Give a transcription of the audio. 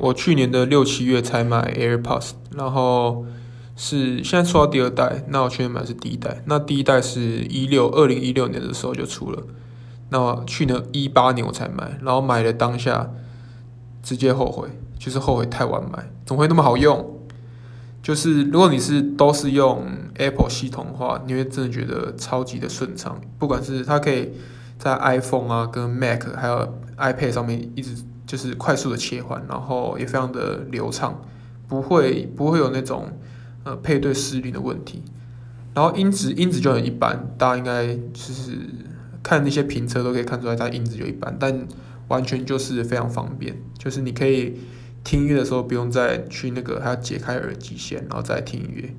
我去年的六七月才买 AirPods，然后是现在出到第二代，那我去年买的是第一代，那第一代是一六二零一六年的时候就出了，那我去年一八年我才买，然后买了当下直接后悔，就是后悔太晚买，怎么会那么好用？就是如果你是都是用 Apple 系统的话，你会真的觉得超级的顺畅，不管是它可以在 iPhone 啊、跟 Mac 还有 iPad 上面一直。就是快速的切换，然后也非常的流畅，不会不会有那种呃配对失灵的问题。然后音质音质就很一般，大家应该就是看那些评测都可以看出来，它音质就一般，但完全就是非常方便。就是你可以听音乐的时候不用再去那个还要解开耳机线，然后再听音乐。